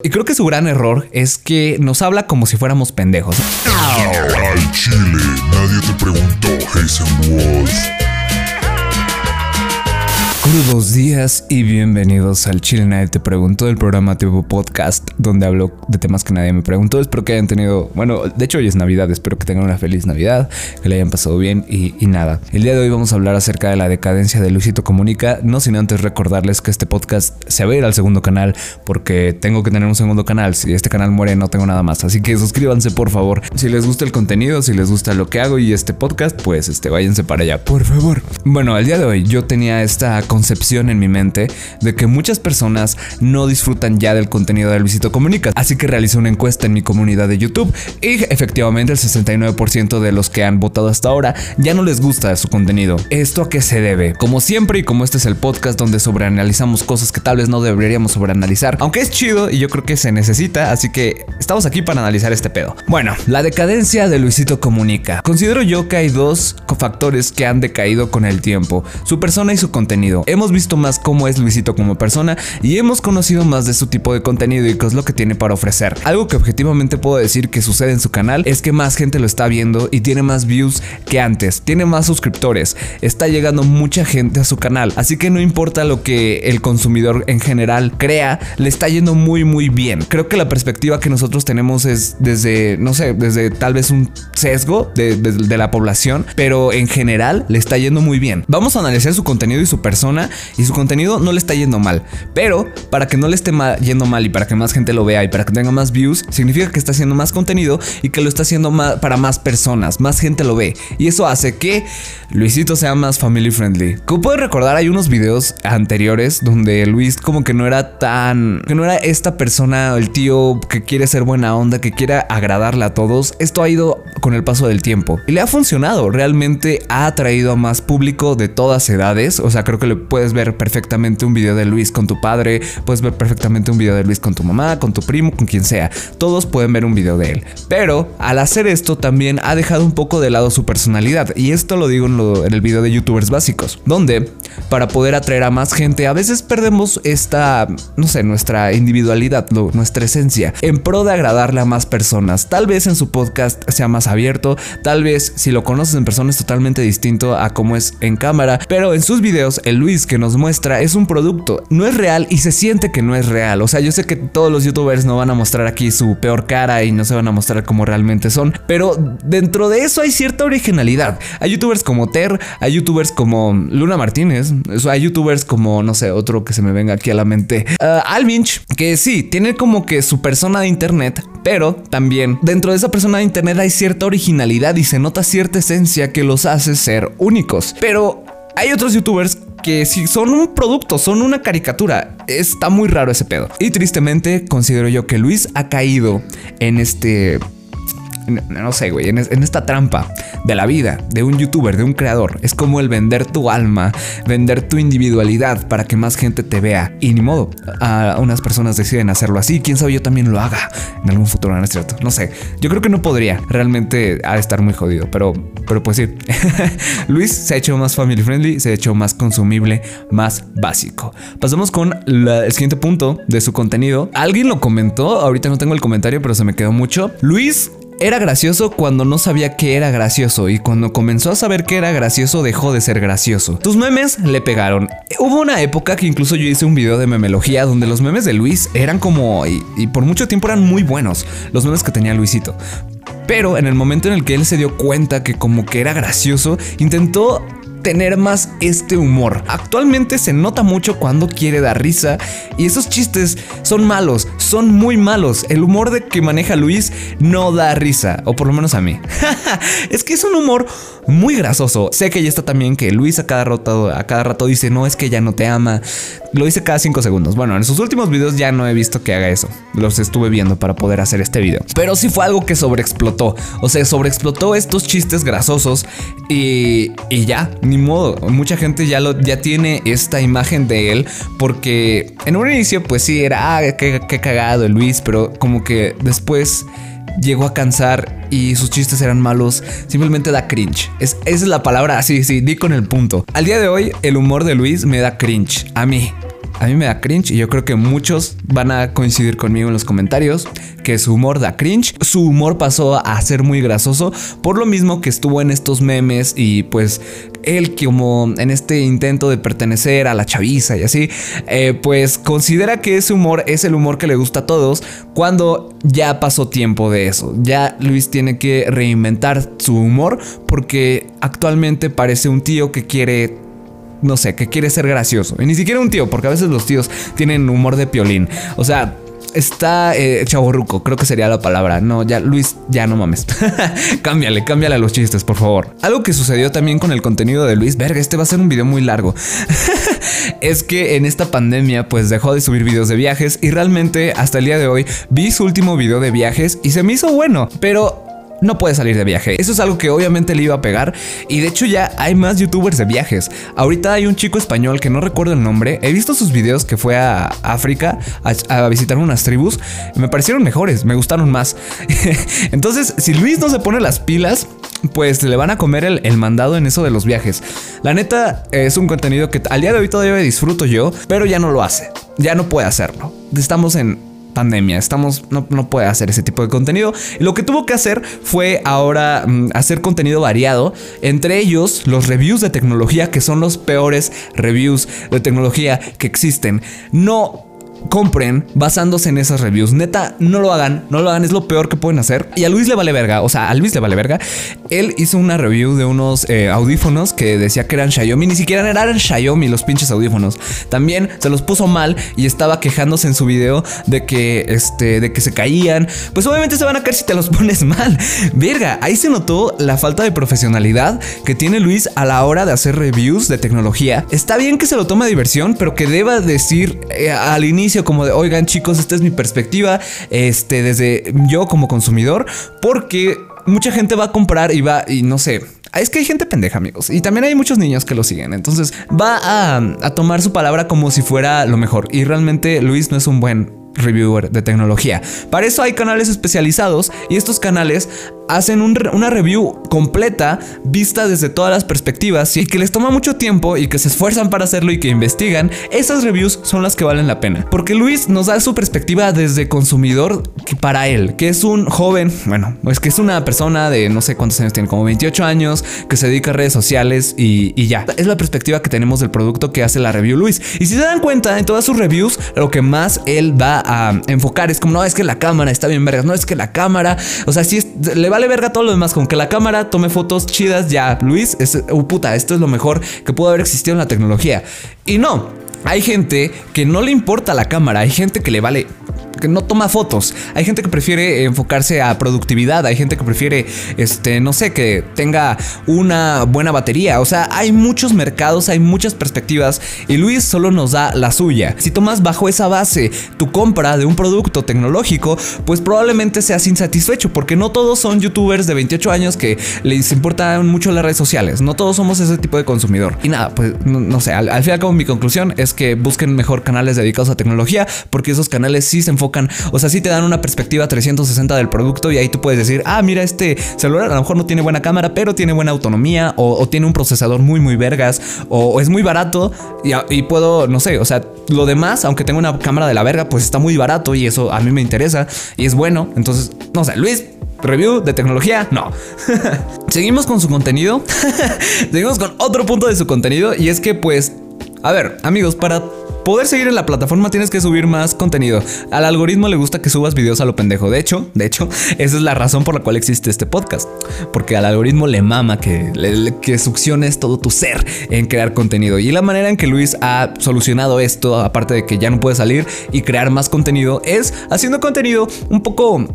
Y creo que su gran error es que nos habla como si fuéramos pendejos. Ay, Chile, nadie te preguntó, Jason Walls. Crudos días y bienvenidos al Chile Nadie Te Preguntó, el programa tipo podcast donde hablo de temas que nadie me preguntó. Espero que hayan tenido, bueno, de hecho hoy es Navidad, espero que tengan una feliz Navidad, que le hayan pasado bien y, nada. El día de hoy vamos a hablar acerca de la decadencia de Luisito Comunica, no sin antes recordarles que este podcast se va a ir al segundo canal porque tengo que tener un segundo canal. Si este canal muere no tengo nada más, así que suscríbanse por favor. Si les gusta el contenido, si les gusta lo que hago y este podcast, pues este, váyanse para allá, por favor. Bueno, el día de hoy yo tenía esta concepción en mi mente de que muchas personas no disfrutan ya del contenido de Luisito Comunica. Así que realicé una encuesta en mi comunidad de YouTube y efectivamente el 69% de los que han votado hasta ahora ya no les gusta su contenido. ¿Esto a qué se debe? Como siempre y como este es el podcast donde sobreanalizamos cosas que tal vez no deberíamos sobreanalizar, aunque es chido y yo creo que se necesita, así que estamos aquí para analizar este pedo. Bueno, la decadencia de Luisito Comunica. Considero yo que hay dos factores que han decaído con el tiempo, su persona y su contenido. Hemos visto más cómo es Luisito como persona y hemos conocido más de su tipo de contenido y qué es lo que tiene para ofrecer. Algo que objetivamente puedo decir que sucede en su canal es que más gente lo está viendo y tiene más views que antes, tiene más suscriptores, está llegando mucha gente a su canal, así que no importa lo que el consumidor en general crea, le está yendo muy muy bien. Creo que la perspectiva que nosotros tenemos es desde, no sé, desde tal vez un sesgo de, la población, pero en general le está yendo muy bien. Vamos a analizar su contenido y su persona y su contenido no le está yendo mal, pero para que no le esté yendo mal y para que más gente lo vea y para que tenga más views, significa que está haciendo más contenido y que lo está haciendo ma- para más personas, más gente lo ve y eso hace que Luisito sea más family friendly. Como puedes recordar, hay unos videos anteriores donde Luis como que no era tan, que no era esta persona, el tío que quiere ser buena onda, que quiere agradarle a todos. Esto ha ido con el paso del tiempo y le ha funcionado. Realmente ha atraído a más público de todas edades. O sea, creo que puedes ver perfectamente un video de Luis con tu padre, puedes ver perfectamente un video de Luis con tu mamá, con tu primo, con quien sea. Todos pueden ver un video de él. Pero al hacer esto también ha dejado un poco de lado su personalidad. Y esto lo digo en, el video de youtubers básicos, donde para poder atraer a más gente a veces perdemos esta, no sé, nuestra individualidad, nuestra esencia, en pro de agradarle a más personas. Tal vez en su podcast sea más abierto, tal vez si lo conoces en persona es totalmente distinto a cómo es en cámara, pero en sus videos el Luis que nos muestra es un producto, no es real y se siente que no es real. O sea, yo sé que todos los youtubers no van a mostrar aquí su peor cara y no se van a mostrar como realmente son, pero dentro de eso hay cierta originalidad. Hay youtubers como Ter, hay youtubers como Luna Martínez, hay youtubers como, no sé, otro que se me venga aquí a la mente, ah, Alvinch, que sí, tiene como que su persona de internet, pero también dentro de esa persona de internet hay cierta originalidad y se nota cierta esencia que los hace ser únicos. Pero hay otros youtubers que si son un producto, son una caricatura. Está muy raro ese pedo. Y tristemente considero yo que Luis ha caído en este no, sé, güey, en, es- en esta trampa de la vida, de un youtuber, de un creador. Es como el vender tu alma, vender tu individualidad para que más gente te vea. Y ni modo, a unas personas deciden hacerlo así. Quién sabe, yo también lo haga en algún futuro, ¿no es cierto? No sé, yo creo que no podría. Realmente ha de estar muy jodido, pero, pero pues sí. Luis se ha hecho más family friendly, se ha hecho más consumible, más básico. Pasamos con el siguiente punto de su contenido. Alguien lo comentó, ahorita no tengo el comentario, pero se me quedó mucho. Luis era gracioso cuando no sabía que era gracioso y cuando comenzó a saber que era gracioso dejó de ser gracioso. Tus memes le pegaron. Hubo una época que incluso yo hice un video de memelogía donde los memes de Luis eran como y, y por mucho tiempo eran muy buenos, los memes que tenía Luisito. Pero en el momento en el que él se dio cuenta que como que era gracioso, intentó tener más este humor. Actualmente se nota mucho cuando quiere dar risa y esos chistes son malos, son muy malos. El humor de que maneja Luis no da risa, o por lo menos a mí. es que es un humor muy grasoso. Sé que ya está también que Luis a cada rato, a cada rato dice, no es que ya no te ama. Lo dice cada 5 segundos. Bueno, en sus últimos videos ya no he visto que haga eso. Los estuve viendo para poder hacer este video. Pero sí fue algo que sobreexplotó. O sea, sobreexplotó estos chistes grasosos y, y ya, ni modo. Mucha gente ya, lo, ya tiene esta imagen de él porque en un inicio pues sí era, ah, qué cagado el Luis, pero como que después llegó a cansar y sus chistes eran malos, simplemente da cringe. Es, esa es la palabra, sí, sí, di con el punto. Al día de hoy, el humor de Luis me da cringe. A mí. A mí me da cringe y yo creo que muchos van a coincidir conmigo en los comentarios que su humor da cringe. Su humor pasó a ser muy grasoso por lo mismo que estuvo en estos memes y pues él como en este intento de pertenecer a la chaviza y así, eh, pues considera que ese humor es el humor que le gusta a todos cuando ya pasó tiempo de eso. Ya Luis tiene que reinventar su humor porque actualmente parece un tío que quiere no sé, que quiere ser gracioso. Y ni siquiera un tío, porque a veces los tíos tienen humor de piolín. O sea, está eh, chaborruco, creo que sería la palabra. No, ya, Luis, ya no mames. cámbiale, cámbiale a los chistes, por favor. Algo que sucedió también con el contenido de Luis, verga, este va a ser un video muy largo. es que en esta pandemia, pues dejó de subir videos de viajes y realmente hasta el día de hoy vi su último video de viajes y se me hizo bueno, pero no puede salir de viaje. Eso es algo que obviamente le iba a pegar. Y de hecho ya hay más youtubers de viajes. Ahorita hay un chico español que no recuerdo el nombre. He visto sus videos que fue a África a, visitar unas tribus. me parecieron mejores, me gustaron más. Entonces, si Luis no se pone las pilas, pues le van a comer el, el, mandado en eso de los viajes. La neta es un contenido que al día de hoy todavía disfruto yo, pero ya no lo hace. Ya no puede hacerlo. Estamos en pandemia. Estamos, no, no, puede hacer ese tipo de contenido. lo que tuvo que hacer fue ahora mm, hacer contenido variado. Entre ellos, los reviews de tecnología, que son los peores reviews de tecnología que existen. No compren basándose en esas reviews. Neta, no lo hagan, no lo hagan, es lo peor que pueden hacer. Y a Luis le vale verga, o sea, a Luis le vale verga. Él hizo una review de unos eh, audífonos que decía que eran Xiaomi, ni siquiera eran Xiaomi los pinches audífonos. También se los puso mal y estaba quejándose en su video de que, este, de que se caían. Pues obviamente se van a caer si te los pones mal. Verga, ahí se notó la falta de profesionalidad que tiene Luis a la hora de hacer reviews de tecnología. Está bien que se lo tome a diversión, pero que deba decir eh, al inicio como de, oigan chicos, esta es mi perspectiva, este, desde yo como consumidor, porque mucha gente va a comprar y va, y no sé, es que hay gente pendeja, amigos. Y también hay muchos niños que lo siguen. Entonces va a, a, tomar su palabra como si fuera lo mejor. Y realmente Luis no es un buen reviewer de tecnología. Para eso hay canales especializados y estos canales hacen una review completa vista desde todas las perspectivas y que les toma mucho tiempo y que se esfuerzan para hacerlo y que investigan, esas reviews son las que valen la pena. Porque Luis nos da su perspectiva desde consumidor para él, que es un joven, bueno, es que es una persona de no sé cuántos años tiene, como 28 años, que se dedica a redes sociales y, y ya. Es la perspectiva que tenemos del producto que hace la review Luis. Y si se dan cuenta, en todas sus reviews, lo que más él va a enfocar es como, no, es que la cámara está bien vergas, no, es que la cámara, o sea, si le vale verga todo lo demás, con que la cámara tome fotos chidas, ya, Luis, es, uh, puta, esto es lo mejor que pudo haber existido en la tecnología. Y no, hay gente que no le importa la cámara, hay gente que le vale que no toma fotos. Hay gente que prefiere enfocarse a productividad, hay gente que prefiere, este, no sé, que tenga una buena batería. O sea, hay muchos mercados, hay muchas perspectivas y Luis solo nos da la suya. Si tomas bajo esa base tu compra de un producto tecnológico, pues probablemente seas insatisfecho porque no todos son youtubers de 28 años que les importan mucho las redes sociales. No todos somos ese tipo de consumidor. Y nada, pues no, sé, al, al fin y al cabo mi conclusión es que busquen mejor canales dedicados a tecnología porque esos canales sí se enfocan o sea, sí te dan una perspectiva 360 del producto y ahí tú puedes decir, ah, mira, este celular a lo mejor no tiene buena cámara, pero tiene buena autonomía o, tiene un procesador muy, muy vergas o, es muy barato y, y, puedo, no sé, o sea, lo demás, aunque tenga una cámara de la verga, pues está muy barato y eso a mí me interesa y es bueno. Entonces, no sé, Luis, review de tecnología, no. Seguimos con su contenido. Seguimos con otro punto de su contenido y es que pues, a ver, amigos, para poder seguir en la plataforma tienes que subir más contenido. Al algoritmo le gusta que subas videos a lo pendejo. De hecho, de hecho, esa es la razón por la cual existe este podcast. Porque al algoritmo le mama que, que succiones todo tu ser en crear contenido. Y la manera en que Luis ha solucionado esto, aparte de que ya no puede salir y crear más contenido, es haciendo contenido un poco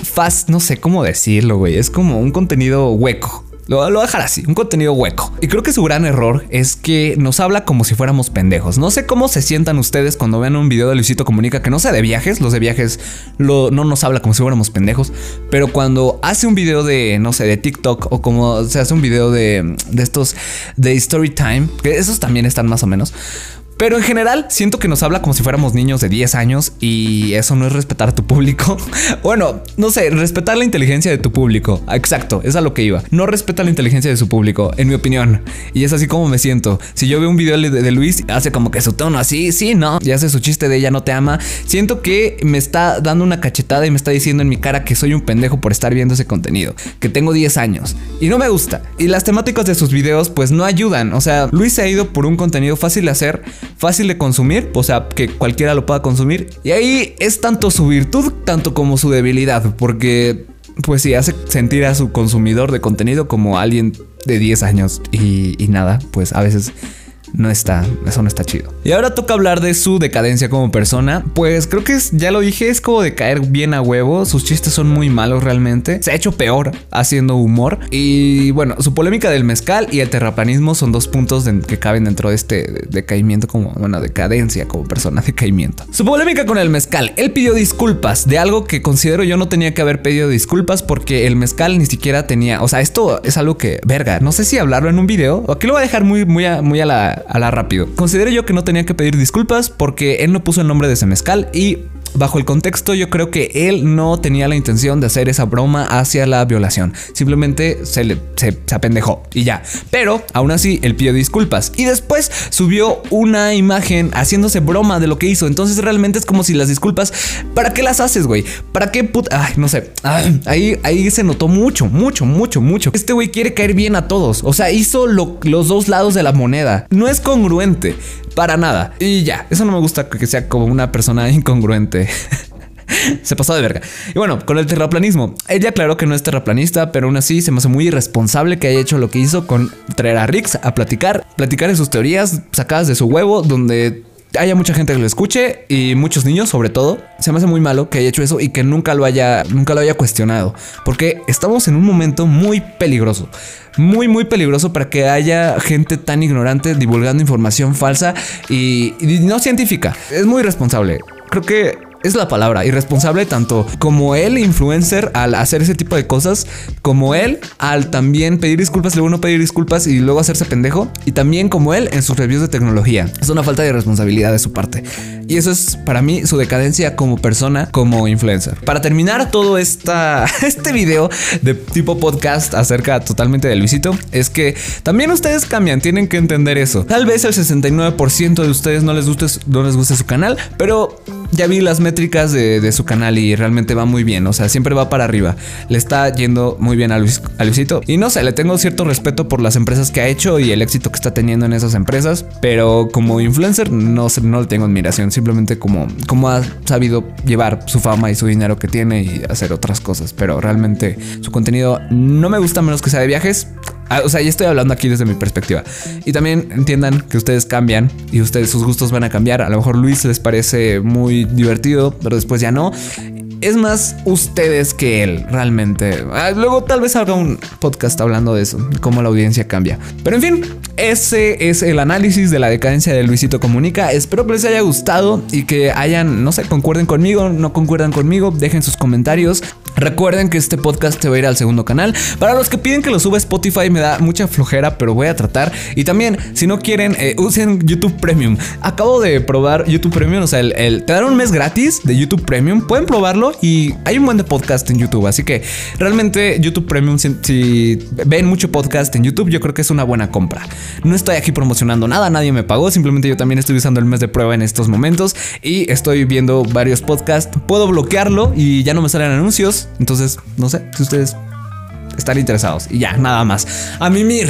fast, no sé cómo decirlo, güey. Es como un contenido hueco. Lo, voy a dejar así, un contenido hueco. Y creo que su gran error es que nos habla como si fuéramos pendejos. No sé cómo se sientan ustedes cuando vean un video de Luisito Comunica que no sea de viajes. Los de viajes no nos habla como si fuéramos pendejos. Pero cuando hace un video de, no sé, de TikTok o como se hace un video de, de estos de Story Time, que esos también están más o menos Pero en general siento que nos habla como si fuéramos niños de 10 años y eso no es respetar a tu público. bueno, no sé, respetar la inteligencia de tu público. Exacto, es a lo que iba. No respeta la inteligencia de su público, en mi opinión. Y es así como me siento. Si yo veo un video de, Luis, hace como que su tono así, sí, no, y hace su chiste de ella no te ama. Siento que me está dando una cachetada y me está diciendo en mi cara que soy un pendejo por estar viendo ese contenido, que tengo 10 años y no me gusta. Y las temáticas de sus videos pues no ayudan. O sea, Luis se ha ido por un contenido fácil de hacer fácil de consumir, o sea, que cualquiera lo pueda consumir. Y ahí es tanto su virtud, tanto como su debilidad, porque pues sí, hace sentir a su consumidor de contenido como alguien de 10 años y, y nada, pues a veces no está, eso no está chido. Y ahora toca hablar de su decadencia como persona. Pues creo que es, ya lo dije, es como de caer bien a huevo. Sus chistes son muy malos realmente. Se ha hecho peor haciendo humor. Y bueno, su polémica del mezcal y el terraplanismo son dos puntos que caben dentro de este decaimiento como, bueno, decadencia como persona, decaimiento. Su polémica con el mezcal. Él pidió disculpas de algo que considero yo no tenía que haber pedido disculpas porque el mezcal ni siquiera tenía, o sea, esto es algo que, verga, no sé si hablarlo en un video. Aquí lo voy a dejar muy, muy muy a la a la rápido. Considero yo que no tenía que pedir disculpas porque él no puso el nombre de ese y bajo el contexto yo creo que él no tenía la intención de hacer esa broma hacia la violación. Simplemente se, le, se, apendejó y ya. Pero aún así él pidió disculpas y después subió una imagen haciéndose broma de lo que hizo. Entonces realmente es como si las disculpas, ¿para qué las haces, güey? ¿Para qué puta? Ay, no sé. ahí, ahí se notó mucho, mucho, mucho, mucho. Este güey quiere caer bien a todos. O sea, hizo los dos lados de la moneda. No es congruente. Para nada. Y ya, eso no me gusta que sea como una persona incongruente. se pasó de verga. Y bueno, con el terraplanismo. Ella aclaró que no es terraplanista, pero aún así se me hace muy irresponsable que haya hecho lo que hizo con traer a Rix a platicar, platicar de sus teorías sacadas de su huevo, donde haya mucha gente que lo escuche y muchos niños sobre todo. Se me hace muy malo que haya hecho eso y que nunca lo haya, nunca lo haya cuestionado. Porque estamos en un momento muy peligroso. Muy, muy peligroso para que haya gente tan ignorante divulgando información falsa y, y no científica. Es muy irresponsable. Creo que es la palabra, irresponsable tanto como el influencer al hacer ese tipo de cosas, como él al también pedir disculpas, luego no pedir disculpas y luego hacerse pendejo, y también como él en sus reviews de tecnología. Es una falta de responsabilidad de su parte. Y eso es para mí su decadencia como persona, como influencer. Para terminar todo esta, este video de tipo podcast acerca totalmente de Luisito, es que también ustedes cambian, tienen que entender eso. Tal vez el 69% de ustedes no les guste, no les guste su canal, pero ya vi las métricas de, su canal y realmente va muy bien. O sea, siempre va para arriba. Le está yendo muy bien a Luisito. Y no sé, le tengo cierto respeto por las empresas que ha hecho y el éxito que está teniendo en esas empresas. Pero como influencer no, no le tengo admiración. Simplemente como, como ha sabido llevar su fama y su dinero que tiene y hacer otras cosas. Pero realmente su contenido no me gusta menos que sea de viajes. Ah, o sea, ya estoy hablando aquí desde mi perspectiva. Y también entiendan que ustedes cambian y ustedes sus gustos van a cambiar. A lo mejor Luis les parece muy divertido, pero después ya no. Es más ustedes que él, realmente. Ah, luego tal vez haga un podcast hablando de eso, cómo la audiencia cambia. Pero en fin, ese es el análisis de la decadencia de Luisito Comunica. Espero que les haya gustado y que hayan, no sé, concuerden conmigo, no concuerdan conmigo, dejen sus comentarios. Recuerden que este podcast te va a ir al segundo canal. Para los que piden que lo suba Spotify me da mucha flojera, pero voy a tratar. Y también, si no quieren, eh, usen YouTube Premium. Acabo de probar YouTube Premium, o sea, el, te dan un mes gratis de YouTube Premium. Pueden probarlo y hay un buen de podcast en YouTube. Así que realmente YouTube Premium, si ven mucho podcast en YouTube, yo creo que es una buena compra. No estoy aquí promocionando nada, nadie me pagó. Simplemente yo también estoy usando el mes de prueba en estos momentos y estoy viendo varios podcasts. Puedo bloquearlo y ya no me salen anuncios. Entonces, no sé si ustedes están interesados. Y ya, nada más. A mimir.